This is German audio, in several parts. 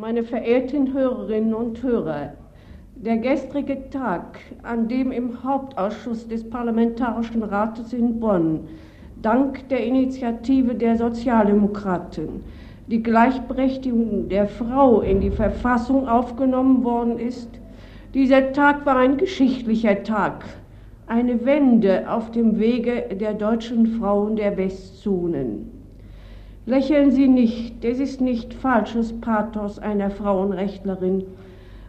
Meine verehrten Hörerinnen und Hörer, der gestrige Tag, an dem im Hauptausschuss des Parlamentarischen Rates in Bonn dank der Initiative der Sozialdemokraten die Gleichberechtigung der Frau in die Verfassung aufgenommen worden ist, dieser Tag war ein geschichtlicher Tag, eine Wende auf dem Wege der deutschen Frauen der Westzonen. Lächeln Sie nicht, es ist nicht falsches Pathos einer Frauenrechtlerin,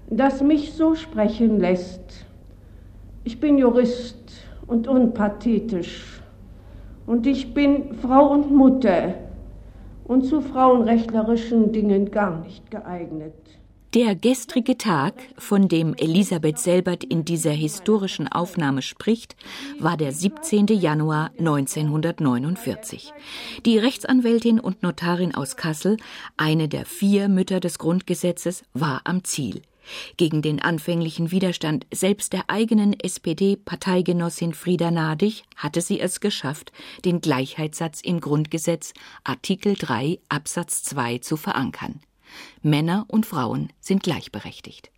das mich so sprechen lässt. Ich bin Jurist und unpathetisch und ich bin Frau und Mutter und zu frauenrechtlerischen Dingen gar nicht geeignet. Der gestrige Tag, von dem Elisabeth Selbert in dieser historischen Aufnahme spricht, war der 17. Januar 1949. Die Rechtsanwältin und Notarin aus Kassel, eine der vier Mütter des Grundgesetzes, war am Ziel. Gegen den anfänglichen Widerstand selbst der eigenen SPD-Parteigenossin Frieda Nadig hatte sie es geschafft, den Gleichheitssatz im Grundgesetz Artikel 3 Absatz 2 zu verankern. Männer und Frauen sind gleichberechtigt.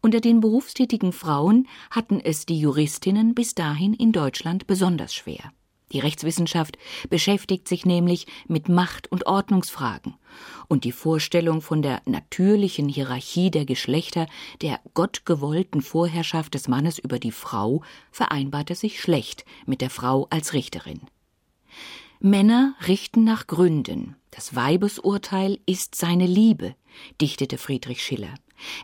Unter den berufstätigen Frauen hatten es die Juristinnen bis dahin in Deutschland besonders schwer. Die Rechtswissenschaft beschäftigt sich nämlich mit Macht- und Ordnungsfragen. Und die Vorstellung von der natürlichen Hierarchie der Geschlechter, der gottgewollten Vorherrschaft des Mannes über die Frau, vereinbarte sich schlecht mit der Frau als Richterin. Männer richten nach Gründen. Das Weibesurteil ist seine Liebe, dichtete Friedrich Schiller.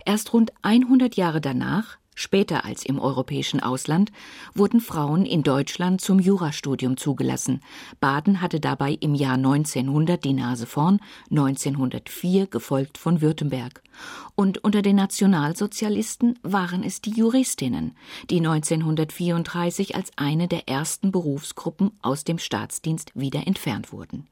Erst rund 100 Jahre danach, später als im europäischen Ausland, wurden Frauen in Deutschland zum Jurastudium zugelassen. Baden hatte dabei im Jahr 1900 die Nase vorn, 1904 gefolgt von Württemberg. Und unter den Nationalsozialisten waren es die Juristinnen, die 1934 als eine der ersten Berufsgruppen aus dem Staatsdienst wieder entfernt wurden.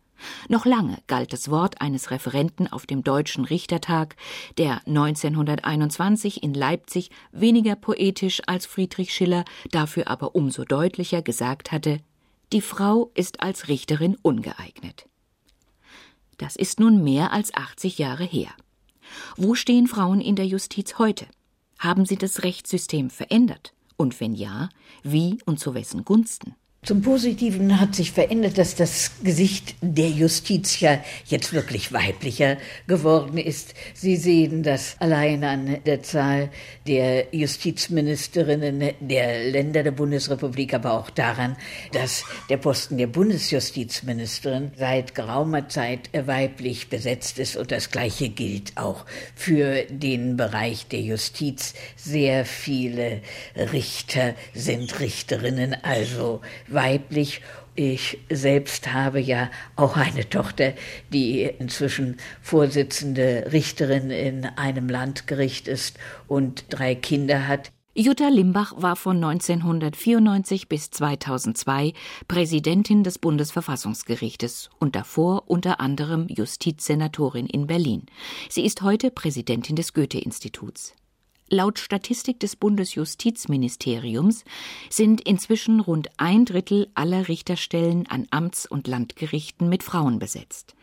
Noch lange galt das Wort eines Referenten auf dem Deutschen Richtertag, der 1921 in Leipzig weniger poetisch als Friedrich Schiller, dafür aber umso deutlicher gesagt hatte, die Frau ist als Richterin ungeeignet. Das ist nun mehr als 80 Jahre her. Wo stehen Frauen in der Justiz heute? Haben sie das Rechtssystem verändert? Und wenn ja, wie und zu wessen Gunsten? Zum Positiven hat sich verändert, dass das Gesicht der Justiz ja jetzt wirklich weiblicher geworden ist. Sie sehen das allein an der Zahl der Justizministerinnen der Länder der Bundesrepublik, aber auch daran, dass der Posten der Bundesjustizministerin seit geraumer Zeit weiblich besetzt ist. Und das Gleiche gilt auch für den Bereich der Justiz. Sehr viele Richter sind Richterinnen, also weiblich. Ich selbst habe ja auch eine Tochter, die inzwischen Vorsitzende Richterin in einem Landgericht ist und drei Kinder hat. Jutta Limbach war von 1994 bis 2002 Präsidentin des Bundesverfassungsgerichtes und davor unter anderem Justizsenatorin in Berlin. Sie ist heute Präsidentin des Goethe-Instituts. Laut Statistik des Bundesjustizministeriums sind inzwischen rund ein Drittel aller Richterstellen an Amts- und Landgerichten mit Frauen besetzt.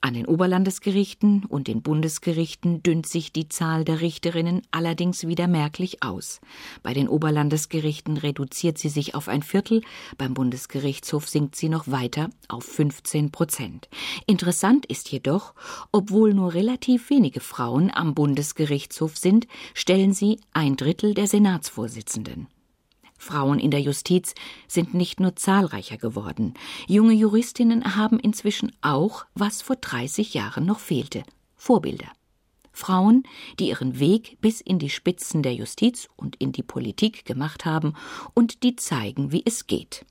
An den Oberlandesgerichten und den Bundesgerichten dünnt sich die Zahl der Richterinnen allerdings wieder merklich aus. Bei den Oberlandesgerichten reduziert sie sich auf ein Viertel, beim Bundesgerichtshof sinkt sie noch weiter auf 15 Prozent. Interessant ist jedoch, obwohl nur relativ wenige Frauen am Bundesgerichtshof sind, stellen sie ein Drittel der Senatsvorsitzenden. Frauen in der Justiz sind nicht nur zahlreicher geworden. Junge Juristinnen haben inzwischen auch, was vor 30 Jahren noch fehlte, Vorbilder. Frauen, die ihren Weg bis in die Spitzen der Justiz und in die Politik gemacht haben und die zeigen, wie es geht.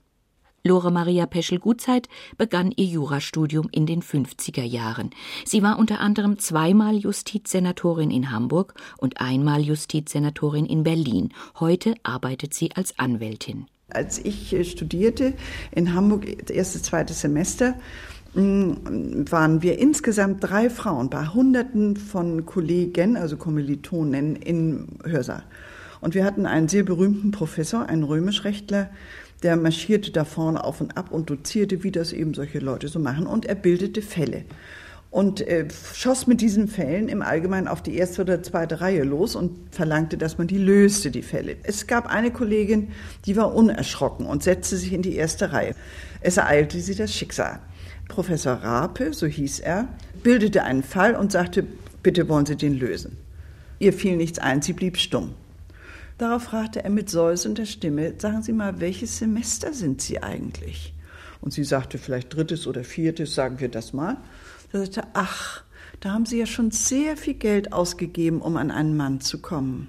Lore Maria Peschel-Gutzeit begann ihr Jurastudium in den 50er Jahren. Sie war unter anderem zweimal Justizsenatorin in Hamburg und einmal Justizsenatorin in Berlin. Heute arbeitet sie als Anwältin. Als ich äh, studierte in Hamburg, das erste, zweite Semester, mm, waren wir insgesamt drei Frauen bei Hunderten von Kollegen, also Kommilitonen im Hörsaal. Und wir hatten einen sehr berühmten Professor, einen Römischrechtler, der marschierte da vorne auf und ab und dozierte, wie das eben solche Leute so machen. Und er bildete Fälle. und äh, schoss mit diesen Fällen im Allgemeinen auf die erste oder zweite Reihe los und verlangte, dass man die löste, die Fälle. Es gab eine Kollegin, die war unerschrocken und setzte sich in die erste Reihe. Es ereilte sie das Schicksal. Professor Rape, so hieß er, bildete einen Fall und sagte, bitte wollen Sie den lösen. Ihr fiel nichts ein, sie blieb stumm. Darauf fragte er mit säusender Stimme, sagen Sie mal, welches Semester sind Sie eigentlich? Und sie sagte vielleicht drittes oder viertes, sagen wir das mal. Da sagte ach, da haben Sie ja schon sehr viel Geld ausgegeben, um an einen Mann zu kommen.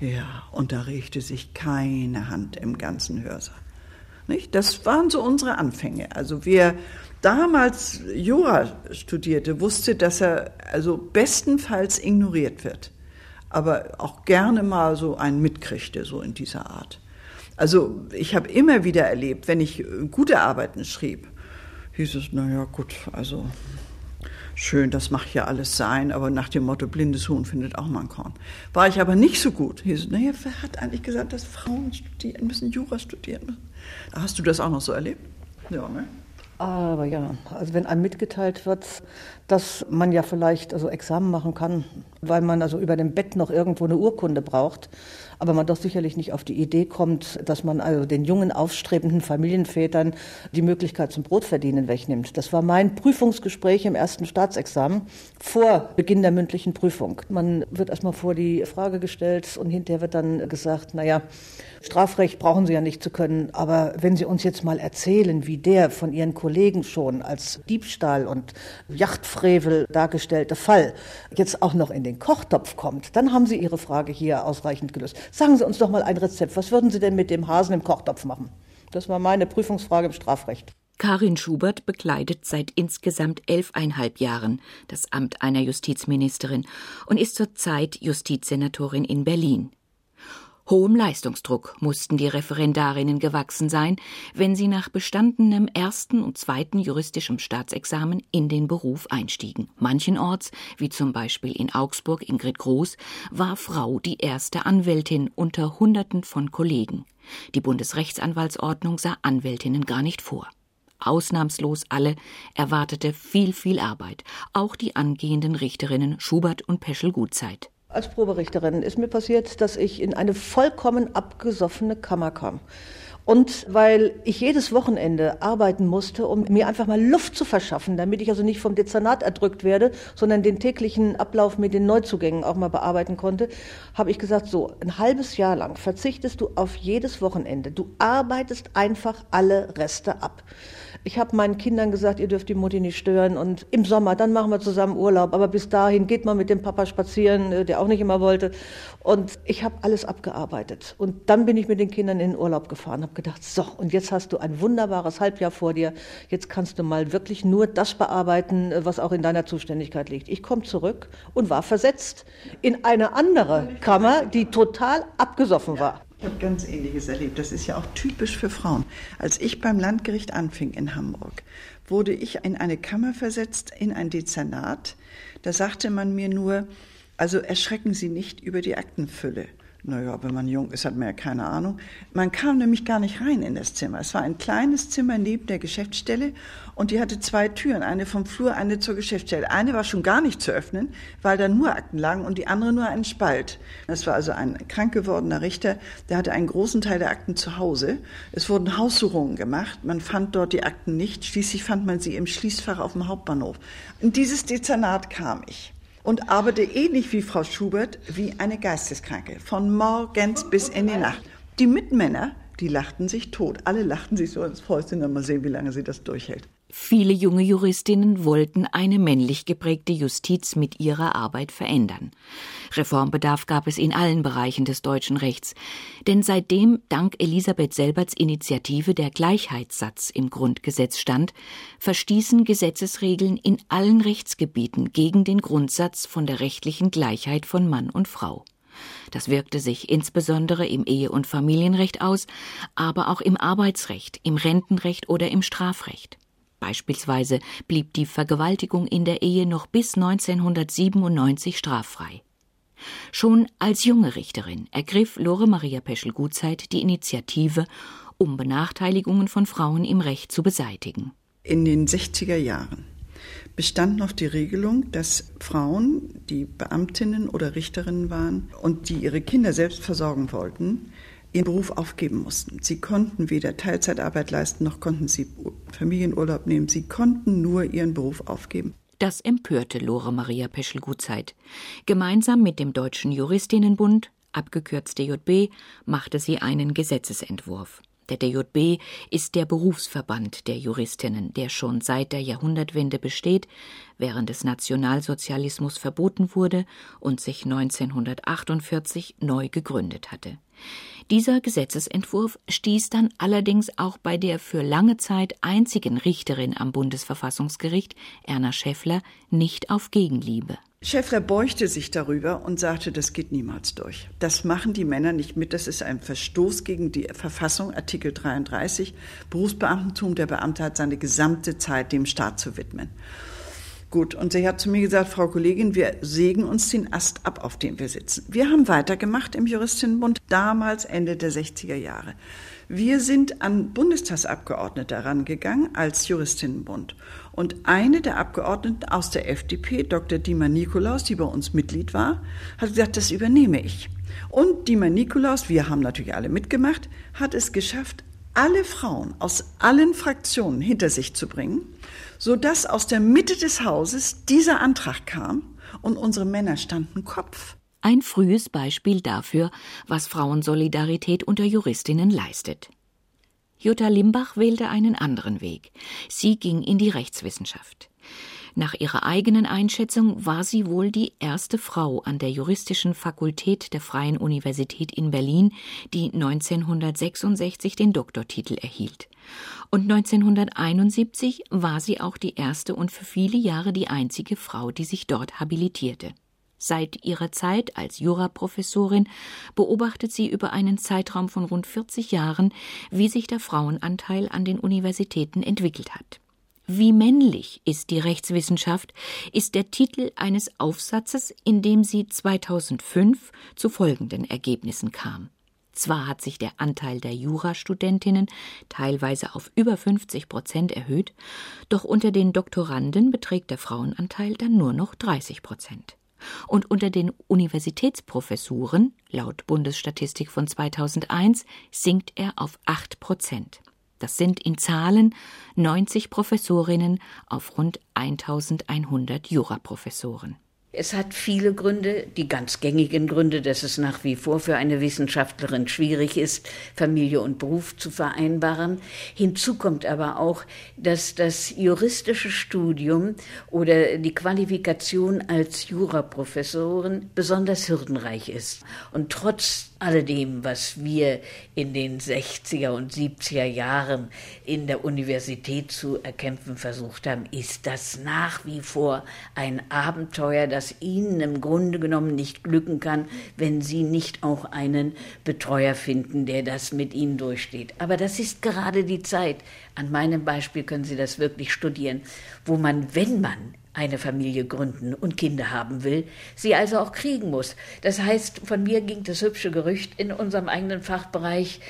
Ja, und da regte sich keine Hand im ganzen Hörsaal. Nicht? Das waren so unsere Anfänge. Also wer damals Jura studierte, wusste, dass er also bestenfalls ignoriert wird, aber auch gerne mal so einen mitkriegte, so in dieser Art. Also ich habe immer wieder erlebt, wenn ich gute Arbeiten schrieb, hieß es, naja gut, also schön, das macht ja alles sein, aber nach dem Motto, blindes Huhn findet auch mal ein Korn. War ich aber nicht so gut. Hieß es, naja, wer hat eigentlich gesagt, dass Frauen studieren müssen, Jura studieren müssen? Hast du das auch noch so erlebt? Ja, ne? Aber ja, also wenn einem mitgeteilt wird, dass man ja vielleicht also Examen machen kann, weil man also über dem Bett noch irgendwo eine Urkunde braucht, aber man doch sicherlich nicht auf die Idee kommt, dass man also den jungen, aufstrebenden Familienvätern die Möglichkeit zum Brotverdienen wegnimmt. Das war mein Prüfungsgespräch im ersten Staatsexamen vor Beginn der mündlichen Prüfung. Man wird erstmal vor die Frage gestellt und hinterher wird dann gesagt, naja, Strafrecht brauchen Sie ja nicht zu können, aber wenn Sie uns jetzt mal erzählen, wie der von Ihren Kollegen schon als Diebstahl und Yachtfrevel dargestellte Fall jetzt auch noch in den Kochtopf kommt, dann haben Sie Ihre Frage hier ausreichend gelöst. Sagen Sie uns doch mal ein Rezept. Was würden Sie denn mit dem Hasen im Kochtopf machen? Das war meine Prüfungsfrage im Strafrecht. Karin Schubert bekleidet seit insgesamt elfeinhalb Jahren das Amt einer Justizministerin und ist zurzeit Justizsenatorin in Berlin. Hohem Leistungsdruck mussten die Referendarinnen gewachsen sein, wenn sie nach bestandenem ersten und zweiten juristischem Staatsexamen in den Beruf einstiegen. Manchenorts, wie zum Beispiel in Augsburg Ingrid Groß, war Frau die erste Anwältin unter Hunderten von Kollegen. Die Bundesrechtsanwaltsordnung sah Anwältinnen gar nicht vor. Ausnahmslos alle erwartete viel, viel Arbeit, auch die angehenden Richterinnen Schubert und Peschel-Gutzeit. Als Proberichterin ist mir passiert, dass ich in eine vollkommen abgesoffene Kammer kam. Und weil ich jedes Wochenende arbeiten musste, um mir einfach mal Luft zu verschaffen, damit ich also nicht vom Dezernat erdrückt werde, sondern den täglichen Ablauf mit den Neuzugängen auch mal bearbeiten konnte, habe ich gesagt, so ein halbes Jahr lang verzichtest du auf jedes Wochenende. Du arbeitest einfach alle Reste ab. Ich habe meinen Kindern gesagt, ihr dürft die Mutti nicht stören und im Sommer, dann machen wir zusammen Urlaub. Aber bis dahin geht man mit dem Papa spazieren, äh, der auch nicht immer wollte. Und ich habe alles abgearbeitet. Und dann bin ich mit den Kindern in den Urlaub gefahren, habe gedacht, so, und jetzt hast du ein wunderbares Halbjahr vor dir. Jetzt kannst du mal wirklich nur das bearbeiten, äh, was auch in deiner Zuständigkeit liegt. Ich komme zurück und war versetzt in eine andere Kammer, die total abgesoffen war. Ich habe ganz Ähnliches erlebt. Das ist ja auch typisch für Frauen. Als ich beim Landgericht anfing in Hamburg, wurde ich in eine Kammer versetzt, in ein Dezernat. Da sagte man mir nur, also erschrecken Sie nicht über die Aktenfülle. Naja, wenn man jung ist, hat man ja keine Ahnung. Man kam nämlich gar nicht rein in das Zimmer. Es war ein kleines Zimmer neben der Geschäftsstelle und die hatte zwei Türen, eine vom Flur, eine zur Geschäftsstelle. Eine war schon gar nicht zu öffnen, weil da nur Akten lagen und die andere nur ein Spalt. Das war also ein krank gewordener Richter, der hatte einen großen Teil der Akten zu Hause. Es wurden Haussuchungen gemacht, man fand dort die Akten nicht. Schließlich fand man sie im Schließfach auf dem Hauptbahnhof. In dieses Dezernat kam ich und arbeite ähnlich wie Frau Schubert wie eine Geisteskranke, von morgens bis in die Nacht. Die Mitmänner, die lachten sich tot. Alle lachten sich so ins Fäustchen, mal sehen, wie lange sie das durchhält. Viele junge Juristinnen wollten eine männlich geprägte Justiz mit ihrer Arbeit verändern. Reformbedarf gab es in allen Bereichen des deutschen Rechts, denn seitdem dank Elisabeth Selberts Initiative der Gleichheitssatz im Grundgesetz stand, verstießen Gesetzesregeln in allen Rechtsgebieten gegen den Grundsatz von der rechtlichen Gleichheit von Mann und Frau. Das wirkte sich insbesondere im Ehe- und Familienrecht aus, aber auch im Arbeitsrecht, im Rentenrecht oder im Strafrecht. Beispielsweise blieb die Vergewaltigung in der Ehe noch bis 1997 straffrei. Schon als junge Richterin ergriff Lore Maria Peschel-Gutzeit die Initiative, um Benachteiligungen von Frauen im Recht zu beseitigen. In den 60er Jahren bestand noch die Regelung, dass Frauen, die Beamtinnen oder Richterinnen waren und die ihre Kinder selbst versorgen wollten, ihren Beruf aufgeben mussten. Sie konnten weder Teilzeitarbeit leisten, noch konnten sie Familienurlaub nehmen. Sie konnten nur ihren Beruf aufgeben. Das empörte Lore Maria Peschel-Gutzeit. Gemeinsam mit dem Deutschen Juristinnenbund, abgekürzt DJB, machte sie einen Gesetzesentwurf. Der DJB ist der Berufsverband der Juristinnen, der schon seit der Jahrhundertwende besteht, während des Nationalsozialismus verboten wurde und sich 1948 neu gegründet hatte. Dieser Gesetzesentwurf stieß dann allerdings auch bei der für lange Zeit einzigen Richterin am Bundesverfassungsgericht, Erna Schäffler, nicht auf Gegenliebe. Schäffler beugte sich darüber und sagte, das geht niemals durch. Das machen die Männer nicht mit. Das ist ein Verstoß gegen die Verfassung, Artikel 33. Berufsbeamtentum, der Beamte hat seine gesamte Zeit dem Staat zu widmen. Gut, und sie hat zu mir gesagt, Frau Kollegin, wir sägen uns den Ast ab, auf dem wir sitzen. Wir haben weitergemacht im Juristinnenbund, damals Ende der 60er Jahre. Wir sind an Bundestagsabgeordnete herangegangen als Juristinnenbund. Und eine der Abgeordneten aus der FDP, Dr. Dima Nikolaus, die bei uns Mitglied war, hat gesagt, das übernehme ich. Und Dima Nikolaus, wir haben natürlich alle mitgemacht, hat es geschafft, alle Frauen aus allen Fraktionen hinter sich zu bringen, so dass aus der Mitte des Hauses dieser Antrag kam und unsere Männer standen Kopf. Ein frühes Beispiel dafür, was Frauensolidarität unter Juristinnen leistet. Jutta Limbach wählte einen anderen Weg. Sie ging in die Rechtswissenschaft. Nach ihrer eigenen Einschätzung war sie wohl die erste Frau an der juristischen Fakultät der Freien Universität in Berlin, die 1966 den Doktortitel erhielt. Und 1971 war sie auch die erste und für viele Jahre die einzige Frau, die sich dort habilitierte. Seit ihrer Zeit als Juraprofessorin beobachtet sie über einen Zeitraum von rund 40 Jahren, wie sich der Frauenanteil an den Universitäten entwickelt hat. Wie männlich ist die Rechtswissenschaft, ist der Titel eines Aufsatzes, in dem sie 2005 zu folgenden Ergebnissen kam. Zwar hat sich der Anteil der Jurastudentinnen teilweise auf über 50 Prozent erhöht, doch unter den Doktoranden beträgt der Frauenanteil dann nur noch 30 Prozent. Und unter den Universitätsprofessuren, laut Bundesstatistik von 2001, sinkt er auf 8 Prozent. Das sind in Zahlen 90 Professorinnen auf rund 1100 Juraprofessoren. Es hat viele Gründe, die ganz gängigen Gründe, dass es nach wie vor für eine Wissenschaftlerin schwierig ist, Familie und Beruf zu vereinbaren. Hinzu kommt aber auch, dass das juristische Studium oder die Qualifikation als Juraprofessorin besonders hürdenreich ist. Und trotz alledem, was wir in den 60er und 70er Jahren in der Universität zu erkämpfen versucht haben, ist das nach wie vor ein Abenteuer, das Ihnen im Grunde genommen nicht glücken kann, wenn Sie nicht auch einen Betreuer finden, der das mit Ihnen durchsteht. Aber das ist gerade die Zeit, an meinem Beispiel können Sie das wirklich studieren, wo man, wenn man eine Familie gründen und Kinder haben will, sie also auch kriegen muss. Das heißt, von mir ging das hübsche Gerücht in unserem eigenen Fachbereich,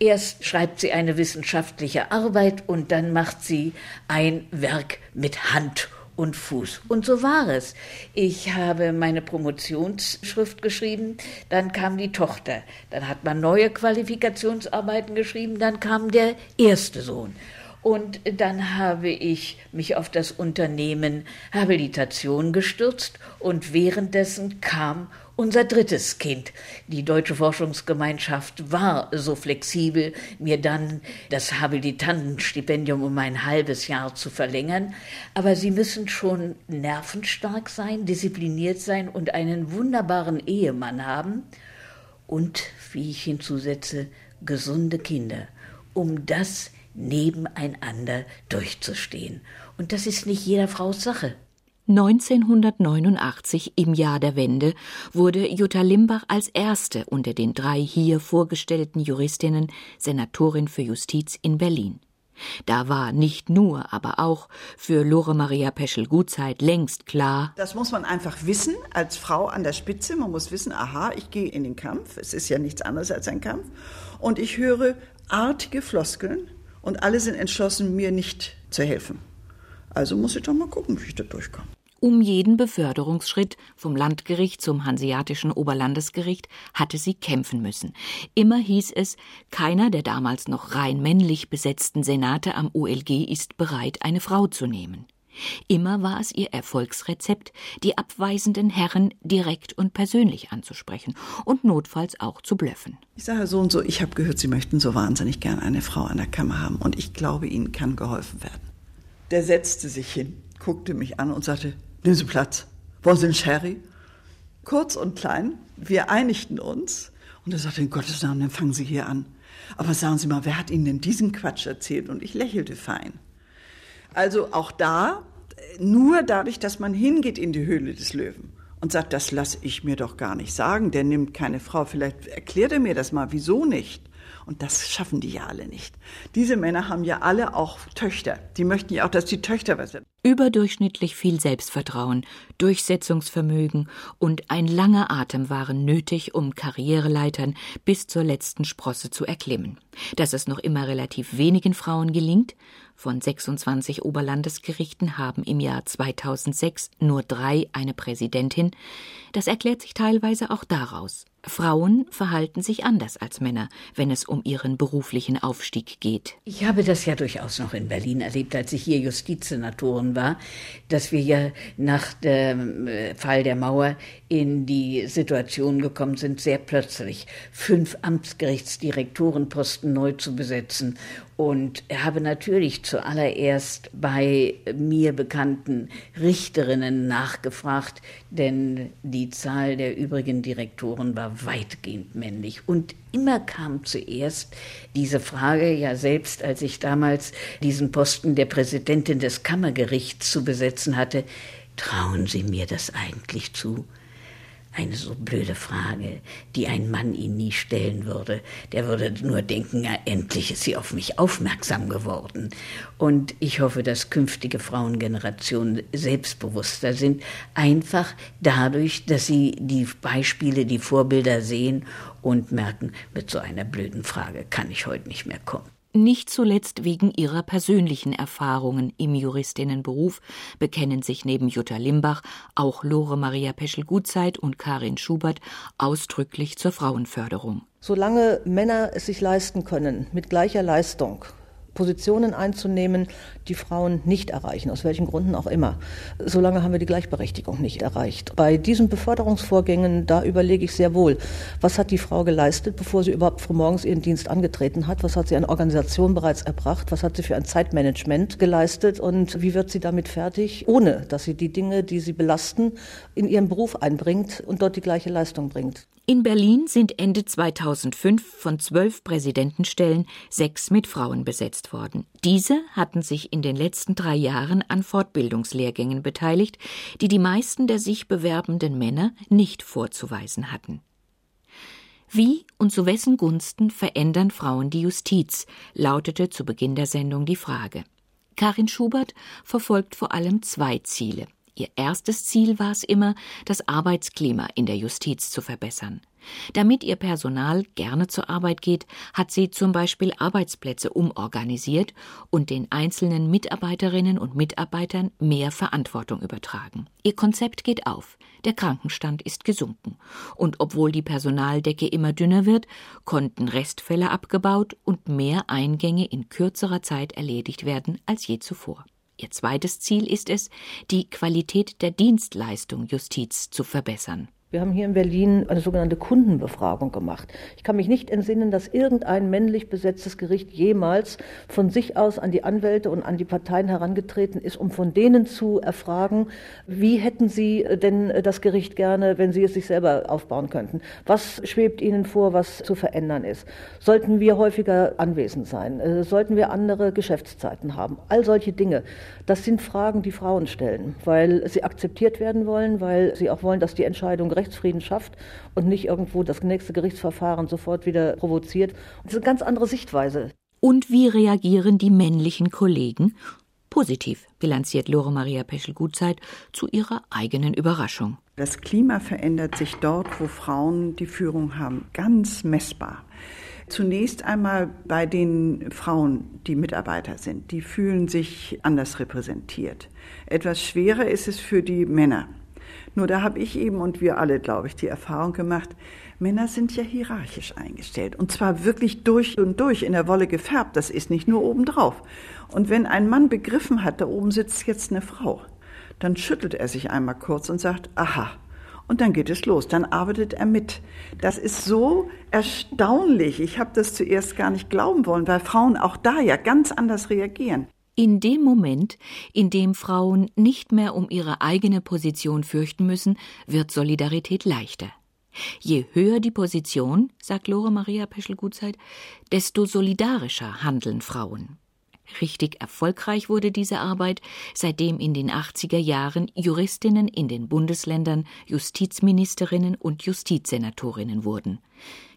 erst schreibt sie eine wissenschaftliche Arbeit und dann macht sie ein Werk mit Hand und Fuß. Und so war es. Ich habe meine Promotionsschrift geschrieben, dann kam die Tochter, dann hat man neue Qualifikationsarbeiten geschrieben, dann kam der erste Sohn. Und dann habe ich mich auf das Unternehmen Habilitation gestürzt und währenddessen kam unser drittes Kind. Die Deutsche Forschungsgemeinschaft war so flexibel, mir dann das Habilitantenstipendium um ein halbes Jahr zu verlängern. Aber Sie müssen schon nervenstark sein, diszipliniert sein und einen wunderbaren Ehemann haben. Und, wie ich hinzusetze, gesunde Kinder, um das nebeneinander durchzustehen. Und das ist nicht jeder Frau's Sache. 1989, im Jahr der Wende, wurde Jutta Limbach als erste unter den drei hier vorgestellten Juristinnen Senatorin für Justiz in Berlin. Da war nicht nur, aber auch für Lore Maria Peschel-Gutzeit längst klar. Das muss man einfach wissen, als Frau an der Spitze. Man muss wissen, aha, ich gehe in den Kampf. Es ist ja nichts anderes als ein Kampf. Und ich höre artige Floskeln und alle sind entschlossen, mir nicht zu helfen. Also muss ich doch mal gucken, wie ich da durchkomme. Um jeden Beförderungsschritt vom Landgericht zum Hanseatischen Oberlandesgericht hatte sie kämpfen müssen. Immer hieß es, keiner der damals noch rein männlich besetzten Senate am OLG ist bereit, eine Frau zu nehmen. Immer war es ihr Erfolgsrezept, die abweisenden Herren direkt und persönlich anzusprechen und notfalls auch zu blöffen. Ich sage so und so, ich habe gehört, Sie möchten so wahnsinnig gern eine Frau an der Kammer haben und ich glaube, Ihnen kann geholfen werden. Der setzte sich hin, guckte mich an und sagte, Nehmen Sie Platz. Wollen Sie einen Sherry? Kurz und klein, wir einigten uns. Und er sagte, in Gottes Namen, dann fangen Sie hier an. Aber sagen Sie mal, wer hat Ihnen denn diesen Quatsch erzählt? Und ich lächelte fein. Also auch da, nur dadurch, dass man hingeht in die Höhle des Löwen und sagt, das lasse ich mir doch gar nicht sagen, der nimmt keine Frau. Vielleicht erklärt er mir das mal, wieso nicht? Und das schaffen die ja alle nicht. Diese Männer haben ja alle auch Töchter. Die möchten ja auch, dass die Töchter was sind. Überdurchschnittlich viel Selbstvertrauen, Durchsetzungsvermögen und ein langer Atem waren nötig, um Karriereleitern bis zur letzten Sprosse zu erklimmen. Dass es noch immer relativ wenigen Frauen gelingt, von 26 Oberlandesgerichten haben im Jahr 2006 nur drei eine Präsidentin, das erklärt sich teilweise auch daraus, Frauen verhalten sich anders als Männer, wenn es um ihren beruflichen Aufstieg geht. Ich habe das ja durchaus noch in Berlin erlebt, als ich hier Justizsenatorin war, dass wir ja nach dem äh, Fall der Mauer in die Situation gekommen sind, sehr plötzlich fünf Amtsgerichtsdirektorenposten neu zu besetzen und habe natürlich zuallererst bei mir bekannten Richterinnen nachgefragt, denn die Zahl der übrigen Direktoren war weitgehend männlich. Und immer kam zuerst diese Frage, ja selbst als ich damals diesen Posten der Präsidentin des Kammergerichts zu besetzen hatte, trauen Sie mir das eigentlich zu? Eine so blöde Frage, die ein Mann ihn nie stellen würde. Der würde nur denken, ja, endlich ist sie auf mich aufmerksam geworden. Und ich hoffe, dass künftige Frauengenerationen selbstbewusster sind, einfach dadurch, dass sie die Beispiele, die Vorbilder sehen und merken, mit so einer blöden Frage kann ich heute nicht mehr kommen. Nicht zuletzt wegen ihrer persönlichen Erfahrungen im Juristinnenberuf bekennen sich neben Jutta Limbach auch Lore Maria Peschel-Gutzeit und Karin Schubert ausdrücklich zur Frauenförderung. Solange Männer es sich leisten können, mit gleicher Leistung Positionen einzunehmen, die Frauen nicht erreichen, aus welchen Gründen auch immer. Solange haben wir die Gleichberechtigung nicht erreicht. Bei diesen Beförderungsvorgängen, da überlege ich sehr wohl, was hat die Frau geleistet, bevor sie überhaupt frühmorgens ihren Dienst angetreten hat, was hat sie an Organisation bereits erbracht, was hat sie für ein Zeitmanagement geleistet und wie wird sie damit fertig, ohne dass sie die Dinge, die sie belasten, in ihren Beruf einbringt und dort die gleiche Leistung bringt. In Berlin sind Ende 2005 von zwölf Präsidentenstellen sechs mit Frauen besetzt worden. Diese hatten sich in den letzten drei Jahren an Fortbildungslehrgängen beteiligt, die die meisten der sich bewerbenden Männer nicht vorzuweisen hatten. Wie und zu wessen Gunsten verändern Frauen die Justiz, lautete zu Beginn der Sendung die Frage. Karin Schubert verfolgt vor allem zwei Ziele. Ihr erstes Ziel war es immer, das Arbeitsklima in der Justiz zu verbessern. Damit ihr Personal gerne zur Arbeit geht, hat sie zum Beispiel Arbeitsplätze umorganisiert und den einzelnen Mitarbeiterinnen und Mitarbeitern mehr Verantwortung übertragen. Ihr Konzept geht auf. Der Krankenstand ist gesunken. Und obwohl die Personaldecke immer dünner wird, konnten Restfälle abgebaut und mehr Eingänge in kürzerer Zeit erledigt werden als je zuvor. Ihr zweites Ziel ist es, die Qualität der Dienstleistung Justiz zu verbessern. Wir haben hier in Berlin eine sogenannte Kundenbefragung gemacht. Ich kann mich nicht entsinnen, dass irgendein männlich besetztes Gericht jemals von sich aus an die Anwälte und an die Parteien herangetreten ist, um von denen zu erfragen, wie hätten sie denn das Gericht gerne, wenn sie es sich selber aufbauen könnten? Was schwebt ihnen vor, was zu verändern ist? Sollten wir häufiger anwesend sein? Äh, sollten wir andere Geschäftszeiten haben? All solche Dinge. Das sind Fragen, die Frauen stellen, weil sie akzeptiert werden wollen, weil sie auch wollen, dass die Entscheidung Rechtsfrieden schafft und nicht irgendwo das nächste Gerichtsverfahren sofort wieder provoziert. Das ist eine ganz andere Sichtweise. Und wie reagieren die männlichen Kollegen? Positiv bilanziert Lore Maria Peschel-Gutzeit zu ihrer eigenen Überraschung. Das Klima verändert sich dort, wo Frauen die Führung haben, ganz messbar. Zunächst einmal bei den Frauen, die Mitarbeiter sind. Die fühlen sich anders repräsentiert. Etwas schwerer ist es für die Männer. Nur da habe ich eben und wir alle, glaube ich, die Erfahrung gemacht, Männer sind ja hierarchisch eingestellt und zwar wirklich durch und durch in der Wolle gefärbt. Das ist nicht nur obendrauf. Und wenn ein Mann begriffen hat, da oben sitzt jetzt eine Frau, dann schüttelt er sich einmal kurz und sagt, aha, und dann geht es los, dann arbeitet er mit. Das ist so erstaunlich. Ich habe das zuerst gar nicht glauben wollen, weil Frauen auch da ja ganz anders reagieren. In dem Moment, in dem Frauen nicht mehr um ihre eigene Position fürchten müssen, wird Solidarität leichter. Je höher die Position, sagt Lore Maria Peschel-Gutzeit, desto solidarischer handeln Frauen. Richtig erfolgreich wurde diese Arbeit, seitdem in den 80er Jahren Juristinnen in den Bundesländern Justizministerinnen und Justizsenatorinnen wurden.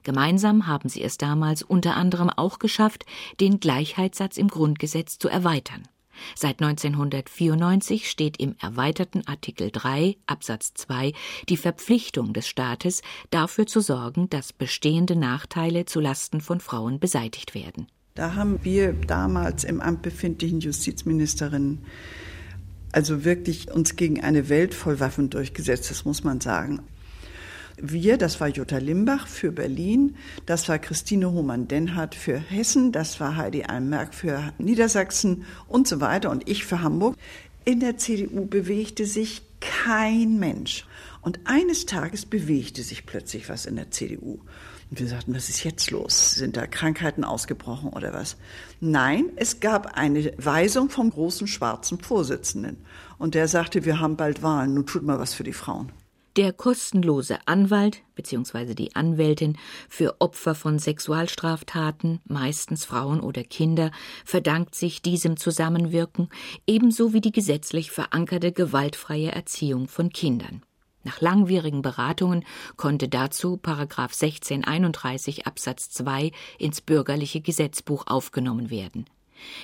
Gemeinsam haben sie es damals unter anderem auch geschafft, den Gleichheitssatz im Grundgesetz zu erweitern. Seit 1994 steht im erweiterten Artikel 3 Absatz 2 die Verpflichtung des Staates, dafür zu sorgen, dass bestehende Nachteile zu Lasten von Frauen beseitigt werden. Da haben wir damals im Amt befindlichen Justizministerinnen also wirklich uns gegen eine Welt voll Waffen durchgesetzt, das muss man sagen. Wir, das war Jutta Limbach für Berlin, das war Christine Hohmann-Denhardt für Hessen, das war Heidi Almerk für Niedersachsen und so weiter und ich für Hamburg. In der CDU bewegte sich kein Mensch. Und eines Tages bewegte sich plötzlich was in der CDU. Und wir sagten, was ist jetzt los? Sind da Krankheiten ausgebrochen oder was? Nein, es gab eine Weisung vom großen schwarzen Vorsitzenden. Und der sagte, wir haben bald Wahlen, nun tut mal was für die Frauen. Der kostenlose Anwalt bzw. die Anwältin für Opfer von Sexualstraftaten, meistens Frauen oder Kinder, verdankt sich diesem Zusammenwirken, ebenso wie die gesetzlich verankerte gewaltfreie Erziehung von Kindern. Nach langwierigen Beratungen konnte dazu Paragraph 1631 Absatz 2 ins bürgerliche Gesetzbuch aufgenommen werden.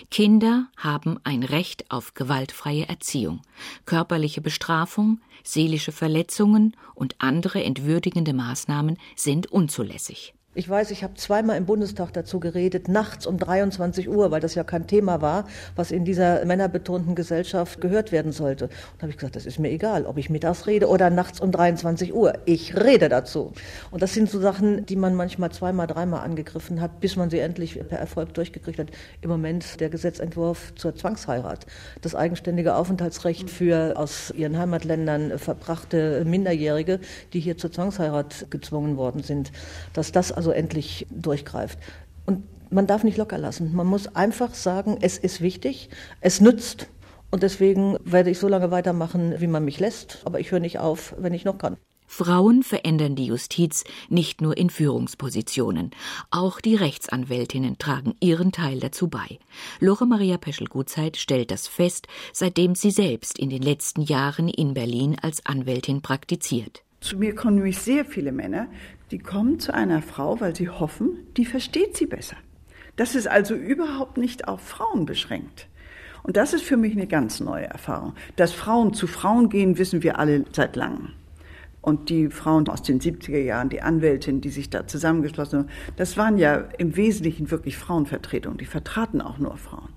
Kinder haben ein Recht auf gewaltfreie Erziehung. Körperliche Bestrafung, seelische Verletzungen und andere entwürdigende Maßnahmen sind unzulässig. Ich weiß, ich habe zweimal im Bundestag dazu geredet, nachts um 23 Uhr, weil das ja kein Thema war, was in dieser männerbetonten Gesellschaft gehört werden sollte. Und da habe ich gesagt, das ist mir egal, ob ich mittags rede oder nachts um 23 Uhr. Ich rede dazu. Und das sind so Sachen, die man manchmal zweimal, dreimal angegriffen hat, bis man sie endlich per Erfolg durchgekriegt hat. Im Moment der Gesetzentwurf zur Zwangsheirat, das eigenständige Aufenthaltsrecht für aus ihren Heimatländern verbrachte Minderjährige, die hier zur Zwangsheirat gezwungen worden sind, dass das also endlich durchgreift. Und man darf nicht locker lassen. Man muss einfach sagen, es ist wichtig, es nützt. Und deswegen werde ich so lange weitermachen, wie man mich lässt. Aber ich höre nicht auf, wenn ich noch kann. Frauen verändern die Justiz nicht nur in Führungspositionen. Auch die Rechtsanwältinnen tragen ihren Teil dazu bei. Lore Maria Peschel-Gutzeit stellt das fest, seitdem sie selbst in den letzten Jahren in Berlin als Anwältin praktiziert. Zu mir kommen nämlich sehr viele Männer, die kommen zu einer Frau, weil sie hoffen, die versteht sie besser. Das ist also überhaupt nicht auf Frauen beschränkt. Und das ist für mich eine ganz neue Erfahrung. Dass Frauen zu Frauen gehen, wissen wir alle seit langem. Und die Frauen aus den 70er Jahren, die Anwältinnen, die sich da zusammengeschlossen haben, das waren ja im Wesentlichen wirklich Frauenvertretungen. Die vertraten auch nur Frauen.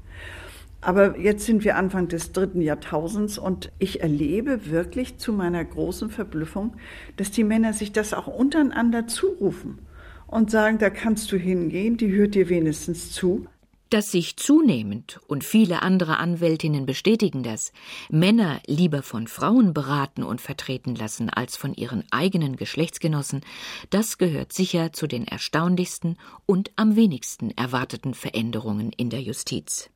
Aber jetzt sind wir Anfang des dritten Jahrtausends und ich erlebe wirklich zu meiner großen Verblüffung, dass die Männer sich das auch untereinander zurufen und sagen, da kannst du hingehen, die hört dir wenigstens zu. Dass sich zunehmend, und viele andere Anwältinnen bestätigen das, Männer lieber von Frauen beraten und vertreten lassen als von ihren eigenen Geschlechtsgenossen, das gehört sicher zu den erstaunlichsten und am wenigsten erwarteten Veränderungen in der Justiz.